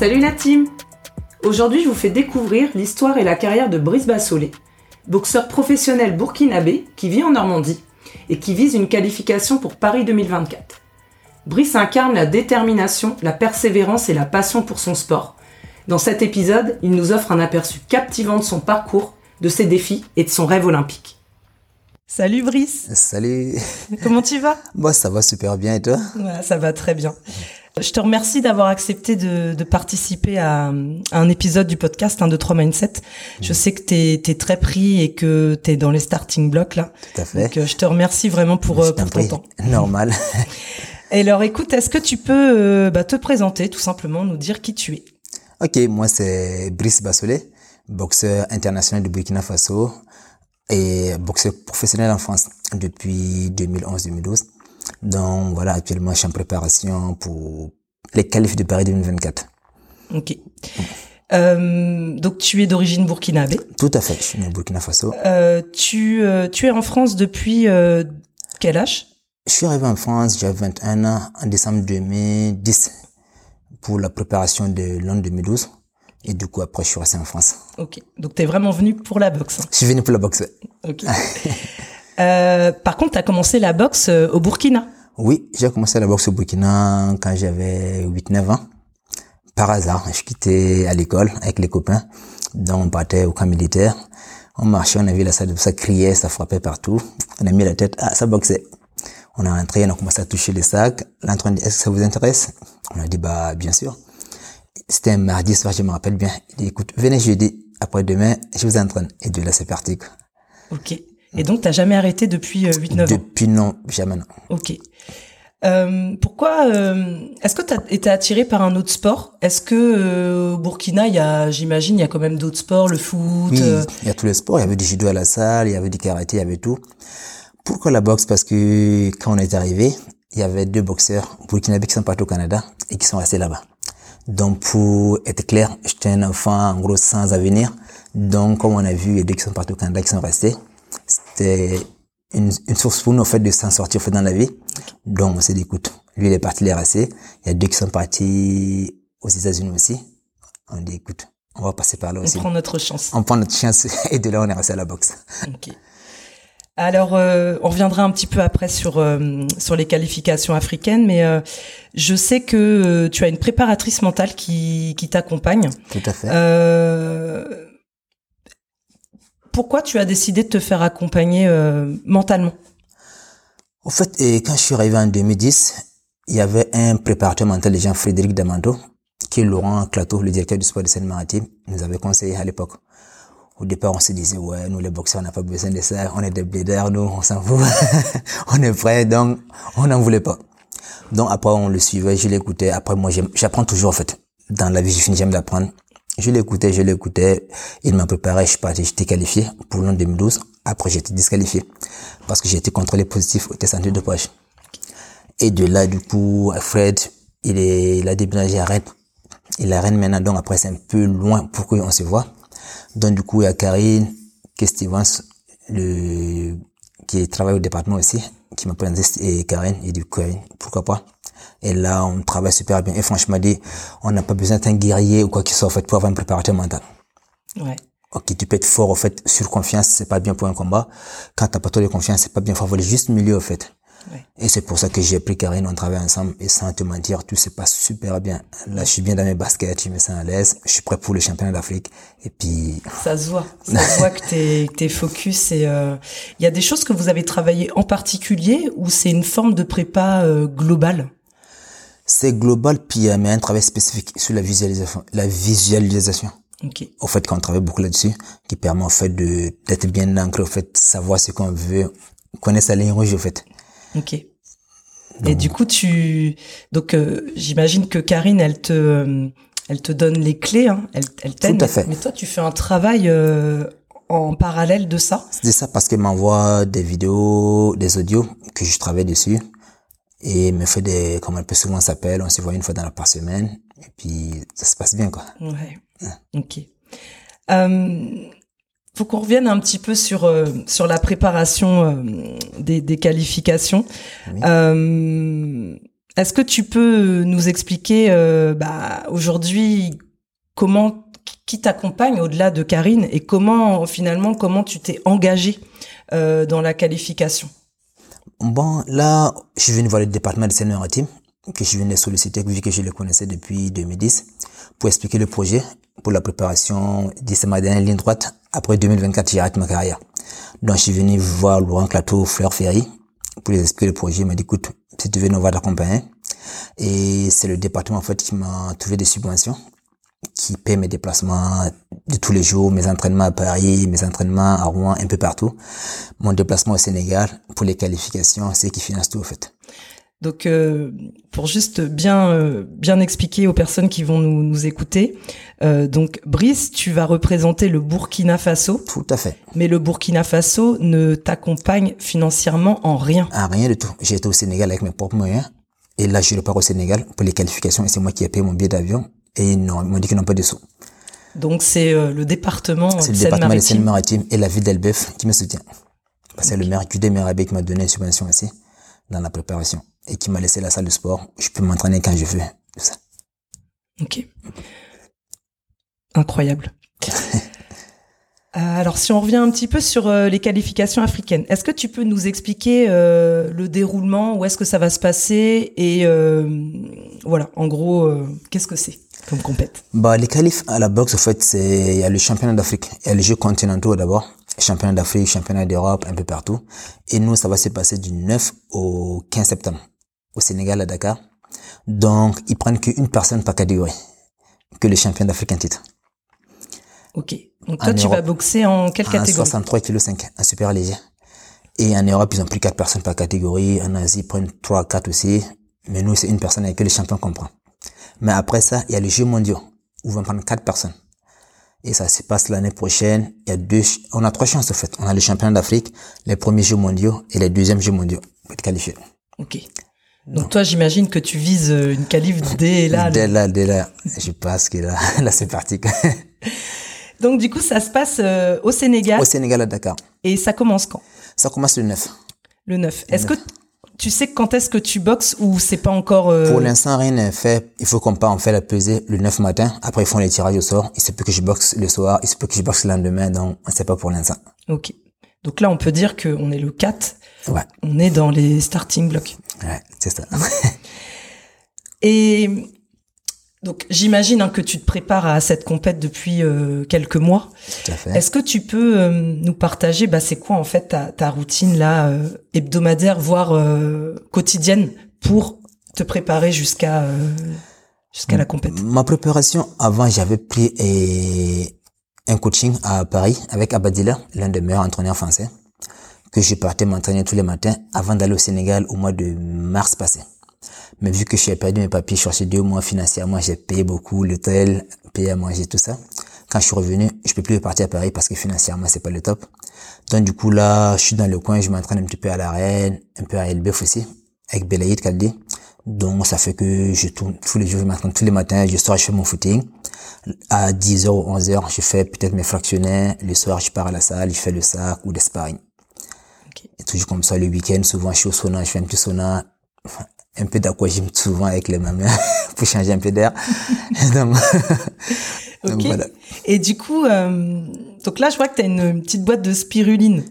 Salut la team Aujourd'hui, je vous fais découvrir l'histoire et la carrière de Brice Bassolé, boxeur professionnel burkinabé qui vit en Normandie et qui vise une qualification pour Paris 2024. Brice incarne la détermination, la persévérance et la passion pour son sport. Dans cet épisode, il nous offre un aperçu captivant de son parcours, de ses défis et de son rêve olympique. Salut Brice Salut Comment tu vas? Moi ça va super bien et toi? Ouais, Ça va très bien. Je te remercie d'avoir accepté de, de participer à, un épisode du podcast 1, 2, 3 Mindset. Je sais que tu es, très pris et que tu es dans les starting blocks là. Tout à fait. Donc, euh, je te remercie vraiment pour, euh, pour ton temps. Normal. Et alors écoute, est-ce que tu peux euh, bah, te présenter tout simplement, nous dire qui tu es? Ok, moi c'est Brice Bassolé, boxeur international de Burkina Faso et boxeur professionnel en France depuis 2011-2012. Donc voilà, actuellement je suis en préparation pour les qualifs de Paris 2024. Ok. Euh, donc tu es d'origine burkinabé. Tout à fait, je suis né au Burkina Faso. Euh, tu, euh, tu es en France depuis quel âge? Je suis arrivé en France, j'avais 21 ans en décembre 2010 pour la préparation de l'an 2012. Et du coup, après, je suis resté en France. Ok. Donc, tu es vraiment venu pour la boxe. Hein? Je suis venu pour la boxe. Ok. euh, par contre, tu as commencé la boxe euh, au Burkina. Oui, j'ai commencé la boxe au Burkina quand j'avais 8-9 ans. Par hasard, je quittais à l'école avec les copains. Donc, on partait au camp militaire. On marchait, on a vu la salle, ça criait, ça frappait partout. On a mis la tête, ah, ça boxait. On a rentré, on a commencé à toucher les sacs. L'entraîneur dit, est-ce que ça vous intéresse? On a dit, bah, bien sûr. C'était un mardi soir, je me rappelle bien. Il dit, écoute, venez jeudi, après-demain, je vous entraîne. Et de là, c'est parti. Quoi. Ok. Et donc, t'as jamais arrêté depuis 8-9 ans? Depuis non, jamais non. Ok. Euh, pourquoi euh, Est-ce que tu as été attiré par un autre sport? Est-ce que euh, au Burkina, il y a, j'imagine, il y a quand même d'autres sports, le foot Oui, il y a tous les sports. Il y avait du judo à la salle, il y avait du karaté, il y avait tout. Pourquoi la boxe? Parce que quand on est arrivé, il y avait deux boxeurs burkinabés qui sont partis au Canada et qui sont restés là-bas. Donc pour être clair, j'étais un enfant en gros sans avenir. Donc comme on a vu, les deux qui sont partis au Canada qui sont restés, c'était une, une, source pour nous en fait de s'en sortir fait dans la vie. Donc on s'est dit écoute, lui il est parti les racer. Il y a deux qui sont partis aux États-Unis aussi. On dit écoute, on va passer par là aussi. On prend notre chance. On prend notre chance et de là on est resté à la boxe. Okay. Alors, euh, on reviendra un petit peu après sur euh, sur les qualifications africaines, mais euh, je sais que tu as une préparatrice mentale qui qui t'accompagne. Tout à fait. Euh, pourquoi tu as décidé de te faire accompagner mentalement? En fait, quand je suis arrivé en 2010, il y avait un préparateur mental de Jean-Frédéric Damanto, qui est Laurent Clateau, le directeur du sport de Seine-Maritime, nous avait conseillé à l'époque. Au départ, on se disait, ouais, nous les boxeurs, on n'a pas besoin de ça, on est des blédards, nous, on s'en fout, on est prêts, donc on n'en voulait pas. Donc après, on le suivait, je l'écoutais. Après, moi, j'apprends toujours, en fait. Dans la vie, je finis, j'aime d'apprendre. Je l'écoutais, je l'écoutais. Il m'a préparé, je suis parti, j'étais qualifié pour l'an 2012. Après, j'étais disqualifié parce que été contrôlé positif au test antidopage. Et de là, du coup, Fred, il a déménagé à Rennes. Il est Rennes maintenant, donc après, c'est un peu loin pour qu'on se voit. Donc du coup, il y a Karine, Stevens, le, qui travaille au département aussi, qui m'a présenté et Karine, et du coup, pourquoi pas? Et là, on travaille super bien. Et franchement, dit, on n'a pas besoin d'être un guerrier ou quoi que ce soit, en fait, pour avoir un préparateur mental. Ouais. Ok, tu peux être fort, en fait, sur confiance, c'est pas bien pour un combat. Quand t'as pas trop de confiance, c'est pas bien. Faut avoir juste milieu, en fait. Et c'est pour ça que j'ai pris Karine, on travaille ensemble et sans te mentir, tout se passe super bien. Là, je suis bien dans mes baskets, je me sens à l'aise, je suis prêt pour le championnat d'Afrique et puis... Ça se voit, ça se voit que t'es, que t'es focus et il euh, y a des choses que vous avez travaillé en particulier ou c'est une forme de prépa euh, globale? C'est global, puis il y a un travail spécifique sur la visualisation. La visualisation. Okay. Au fait, quand on travaille beaucoup là-dessus, qui permet en fait de d'être bien ancré, au fait, savoir ce qu'on veut, connaître sa ligne rouge, au fait. Ok. Et du coup, tu donc euh, j'imagine que Karine, elle te euh, elle te donne les clés, hein, elle elle t'aide. Tout à fait. Mais toi, tu fais un travail euh, en parallèle de ça? C'est ça parce qu'elle m'envoie des vidéos, des audios que je travaille dessus et me fait des comme elle peut souvent s'appelle, on se voit une fois dans la par semaine et puis ça se passe bien quoi. Ouais. Ok. Euh, faut qu'on revienne un petit peu sur euh, sur la préparation euh, des, des, qualifications. Euh, Est-ce que tu peux nous expliquer euh, bah, aujourd'hui comment qui t'accompagne au-delà de Karine et comment finalement comment tu t'es engagé euh, dans la qualification? Bon, là, je suis venu voir le département de seine maritime que je venais solliciter vu que je le connaissais depuis 2010 pour expliquer le projet pour la préparation de ma dernière ligne droite. Après 2024, j'arrête ma carrière. Donc, je suis venu voir Laurent Clateau, Fleur Ferry pour les expliquer le projet. Il m'a dit, écoute, si tu veux, on va t'accompagner. Et c'est le département, en fait, qui m'a trouvé des subventions qui paie mes déplacements de tous les jours, mes entraînements à Paris, mes entraînements à Rouen, un peu partout. Mon déplacement au Sénégal pour les qualifications, c'est qui finance tout, en fait. Donc, euh, pour juste bien euh, bien expliquer aux personnes qui vont nous, nous écouter, euh, donc Brice, tu vas représenter le Burkina Faso. Tout à fait. Mais le Burkina Faso ne t'accompagne financièrement en rien. En rien du tout. J'ai été au Sénégal avec mes propres moyens. Et là, je repars au Sénégal pour les qualifications et c'est moi qui ai payé mon billet d'avion. Et ils m'ont dit qu'ils n'ont pas de sous. Donc, c'est euh, le département C'est le département des Seine-Maritime et la ville d'Elbeuf qui me soutient. C'est le maire Judé Merabé qui m'a donné une subvention aussi dans la préparation et qui m'a laissé la salle de sport. Je peux m'entraîner quand je veux. Ça. Ok. Incroyable. alors, si on revient un petit peu sur euh, les qualifications africaines, est-ce que tu peux nous expliquer euh, le déroulement, où est-ce que ça va se passer et euh, voilà, en gros, euh, qu'est-ce que c'est comme compète Bah, les qualifs à la boxe, en fait, c'est il y a le championnat d'Afrique, il y a les Jeux continentaux d'abord, championnat d'Afrique, championnat d'Europe, un peu partout. Et nous, ça va se passer du 9 au 15 septembre au Sénégal, à Dakar. Donc, ils prennent qu'une personne par catégorie, que le champion d'Afrique en titre. Ok. Donc toi, tu vas boxer en quelle catégorie 63 kg 5, un super léger. Et en Europe, ils ont pris quatre personnes par catégorie. En Asie, ils prennent 3, 4 aussi. Mais nous, c'est une personne avec que le champion comprend. Mais après ça, il y a les Jeux mondiaux, où ils vont prendre quatre personnes. Et ça se passe l'année prochaine. Il y a deux, on a trois chances, en fait. On a le championnat d'Afrique, les premiers Jeux mondiaux et les deuxièmes Jeux mondiaux pour être qualifié. Ok. Donc toi, j'imagine que tu vises euh, une qualif dès là. Dès là, dès là, je pense que là, là c'est parti. Donc du coup, ça se passe euh, au Sénégal Au Sénégal, à Dakar. et ça commence quand? Ça commence le 9. Le 9. Est-ce que tu sais quand est-ce que tu boxes ou c'est pas encore euh, Pour l'instant, rien n'est fait. Il faut qu'on part, on fait la pesée le 9 matin. Après, ils font les tirages au sort. Il se peut que je boxe le soir. Il se peut que je boxe le lendemain. Donc, on sait pas pour l'instant. Ok. Donc là, on peut dire qu'on est le 4. Ouais. On est dans les starting blocks. Ouais, c'est ça. Et donc j'imagine hein, que tu te prépares à cette compète depuis euh, quelques mois. Tout à fait. Est-ce que tu peux euh, nous partager, bah, c'est quoi en fait ta, ta routine là euh, hebdomadaire, voire quotidienne, pour te préparer jusqu'à jusqu'à la compète? Ma préparation, avant, j'avais pris un coaching à Paris avec Abadila, l'un des meilleurs entraîneurs français, que je partais m'entraîner tous les matins avant d'aller au Sénégal au mois de mars passé. Mais vu que j'ai perdu mes papiers, je cherchais deux mois financièrement, j'ai payé beaucoup l'hôtel, payé à manger, tout ça. Quand je suis revenu, je peux plus repartir à Paris parce que financièrement, c'est pas le top. Donc, du coup, là, je suis dans le coin, je m'entraîne un petit peu à la Reine, un peu à Elbeuf aussi, avec Belaïd Kaldi. Donc, ça fait que je tourne tous les jours, je m'entraîne tous les matins, je sors, je fais mon footing. À 10h ou 11h, je fais peut-être mes fractionnaires. Le soir, je pars à la salle, je fais le sac ou des sparring. Ok. Et toujours comme ça, le week-end, souvent, je suis au sauna, je fais un petit sauna, un peu d'aquagym souvent avec les mamans pour changer un peu d'air. donc, donc Ok. voilà. Et du coup, euh, donc là, je vois que tu as une petite boîte de spiruline.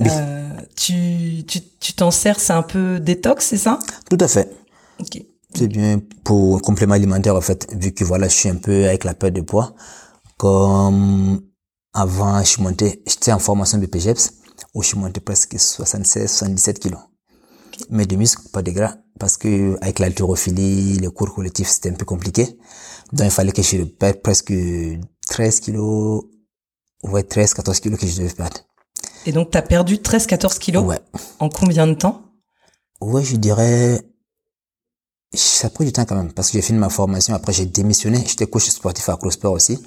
Euh, tu tu tu t'en sers, c'est un peu détox, c'est ça? Tout à fait. Ok. C'est bien pour complément alimentaire en fait, vu que voilà, je suis un peu avec la perte de poids. Comme avant, je suis monté, j'étais en formation de PGEPS, où je suis monté presque 76, 77 kilos. Mais de muscles, pas de gras, parce que avec l'haltérophilie, les cours collectifs, c'était un peu compliqué. Donc il fallait que je perde presque 13 kilos, ouais, 13, 14 kilos que je devais perdre. Et donc, tu as perdu 13-14 kilos Ouais. en combien de temps? Ouais, je dirais, ça a pris du temps quand même, parce que j'ai fini ma formation, après j'ai démissionné, j'étais coach sportif à Crossport aussi,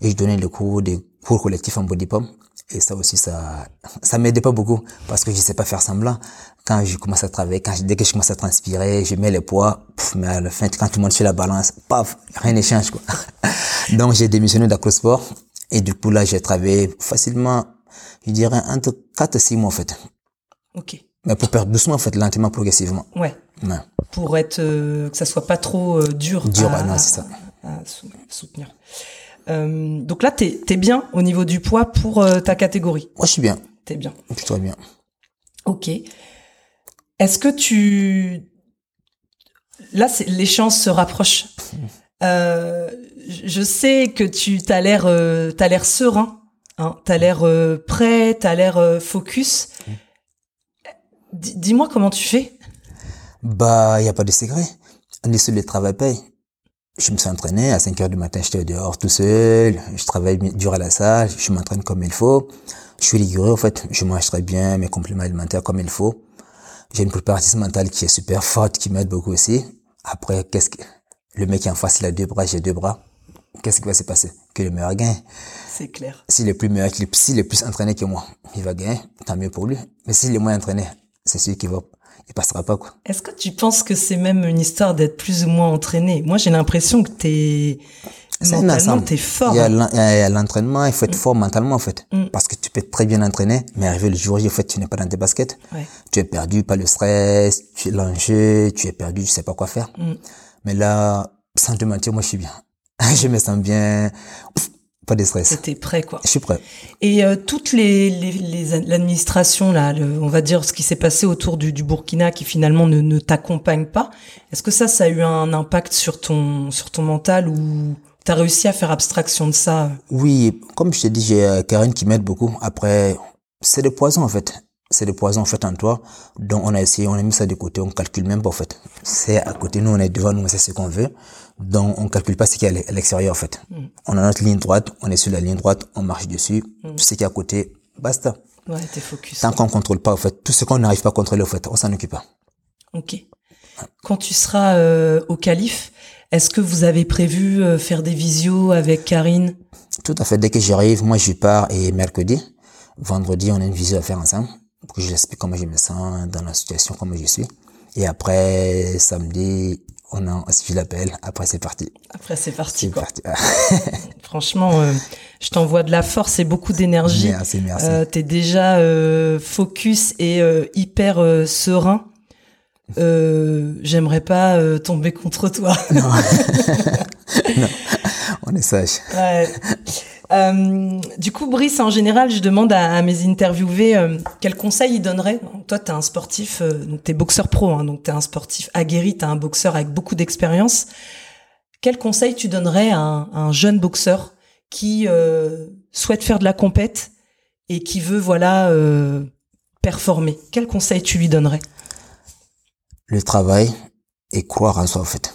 et je donnais le cours des cours collectifs en body pump, et ça aussi, ça, ça m'aidait pas beaucoup, parce que je sais pas faire semblant. Quand je commence à travailler, quand je- dès que je commence à transpirer, je mets les poids, pff, mais à la fin, quand tout le monde fait la balance, paf, rien ne change, quoi. Donc, j'ai démissionné d'Acrosport, et du coup, là, j'ai travaillé facilement, je dirais, entre 4 et 6 mois, en fait. Ok. Mais pour perdre doucement, en fait, lentement, progressivement. Ouais. Ouais. pour être euh, que ça soit pas trop euh, dur. Dur, à, non, c'est ça. à soutenir. Euh, donc là, t'es es bien au niveau du poids pour euh, ta catégorie. Moi, je suis bien. T'es bien. Plutôt bien. Ok. Est-ce que tu... Là, l'échéance se rapproche. Euh, je- sais que tu t'as l'air, euh, t'as l'air serein, hein, t'as l'air prêt, t'as l'air focus. Dis- Dis-moi comment tu fais. Bah, il n'y a pas de secret. On est sur le travail paye. Je me suis entraîné. À 5 heures du matin, j'étais dehors tout seul. Je travaille dur à la salle. Je m'entraîne comme il faut. Je suis rigoureux, en fait. Je mange très bien mes compléments alimentaires comme il faut. J'ai une préparation mentale qui est super forte, qui m'aide beaucoup aussi. Après, qu'est-ce que, le mec qui en face, il a deux bras, j'ai deux bras. Qu'est-ce qui va se passer? Que le meilleur gagne. C'est clair. S'il est plus meilleur, s'il est plus entraîné que moi, il va gagner. Tant mieux pour lui. Mais s'il est moins entraîné, c'est sûr qu'il va, il passera pas, quoi. Est-ce que tu penses que c'est même une histoire d'être plus ou moins entraîné? Moi, j'ai l'impression que t'es mentalement t'es fort. Il y a l'entraînement, il faut être fort mentalement, en fait. Parce que tu peux être très bien entraîné, mais arrivé le jour J, en fait, tu n'es pas dans tes baskets. Ouais. Tu es perdu par le stress, tu es l'enjeu, tu es perdu, tu sais pas quoi faire. Mais là, sans te mentir, moi, je suis bien. je me sens bien. Pff, Pas de stress. T'es prêt, quoi. Je suis prêt. Et euh, toutes les, l'administration là, le- on va dire ce qui s'est passé autour du, du Burkina qui finalement ne, ne t'accompagne pas. Est-ce que ça, ça a eu un impact sur ton sur ton mental ou t'as réussi à faire abstraction de ça? Oui, comme je t'ai dit, j'ai euh, Karine qui m'aide beaucoup. Après, c'est des poisons en fait. C'est des poisons en fait en toi. Donc on a essayé, on a mis ça de côté, on calcule même pas en fait. C'est à côté, nous on est devant nous, sait ce qu'on veut. Donc on calcule pas ce qu'il y a à l'e- l'extérieur en fait. On a notre ligne droite, on est sur la ligne droite, on marche dessus. Tout ce qui est à côté, basta. Ouais, t'es focus. Tant qu'on contrôle pas en fait, tout ce qu'on n'arrive pas à contrôler en fait, on s'en occupe pas. Ok. Quand tu seras euh, au calife, est-ce que vous avez prévu euh, faire des visios avec Karine? Tout à fait. Dès que j'arrive, moi je pars et mercredi, vendredi, on a une visite à faire ensemble pour que je l'explique comment je me sens dans la situation, comment je suis. Et après, samedi, on a un suivi l'appel. Après, c'est parti. Après, c'est parti. C'est parti. Franchement, euh, je t'envoie de la force et beaucoup d'énergie. Merci, merci. Euh, T'es déjà euh, focus et hyper serein. J'aimerais pas tomber contre toi. on est sage. Ouais. Euh, du coup, Brice, en général, je demande à, à mes interviewés euh, quels conseils ils donneraient. Toi, t'es un sportif, euh, donc t'es boxeur pro, hein, donc t'es un sportif aguerri, t'es un boxeur avec beaucoup d'expérience. Quel conseil tu donnerais à un, à un jeune boxeur qui euh, souhaite faire de la compète et qui veut, voilà, euh, performer? Quel conseil tu lui donnerais? Le travail et croire en soi, en fait.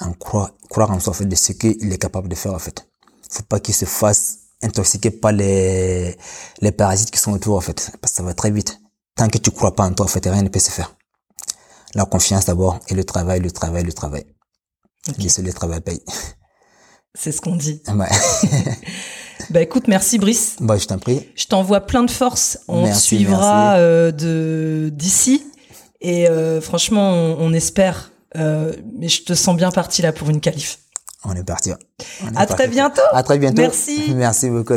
En croire, croire en soi, en fait, de ce qu'il est capable de faire, en fait. Faut pas qu'il se fasse intoxiquer par les, les parasites qui sont autour, en fait. Parce que ça va très vite. Tant que tu crois pas en toi, en fait, rien ne peut se faire. La confiance d'abord et le travail, le travail, le travail. Ok. Le seul le travail paye. C'est ce qu'on dit. Ouais. Bah écoute, merci Brice. bah, je t'en prie. Je t'envoie plein de force. On te suivra euh, de d'ici. Et euh, franchement, on, on espère. Euh, mais je te sens bien parti là pour une qualif. On est parti. On est À parti. très bientôt. À très bientôt. Merci. Merci beaucoup.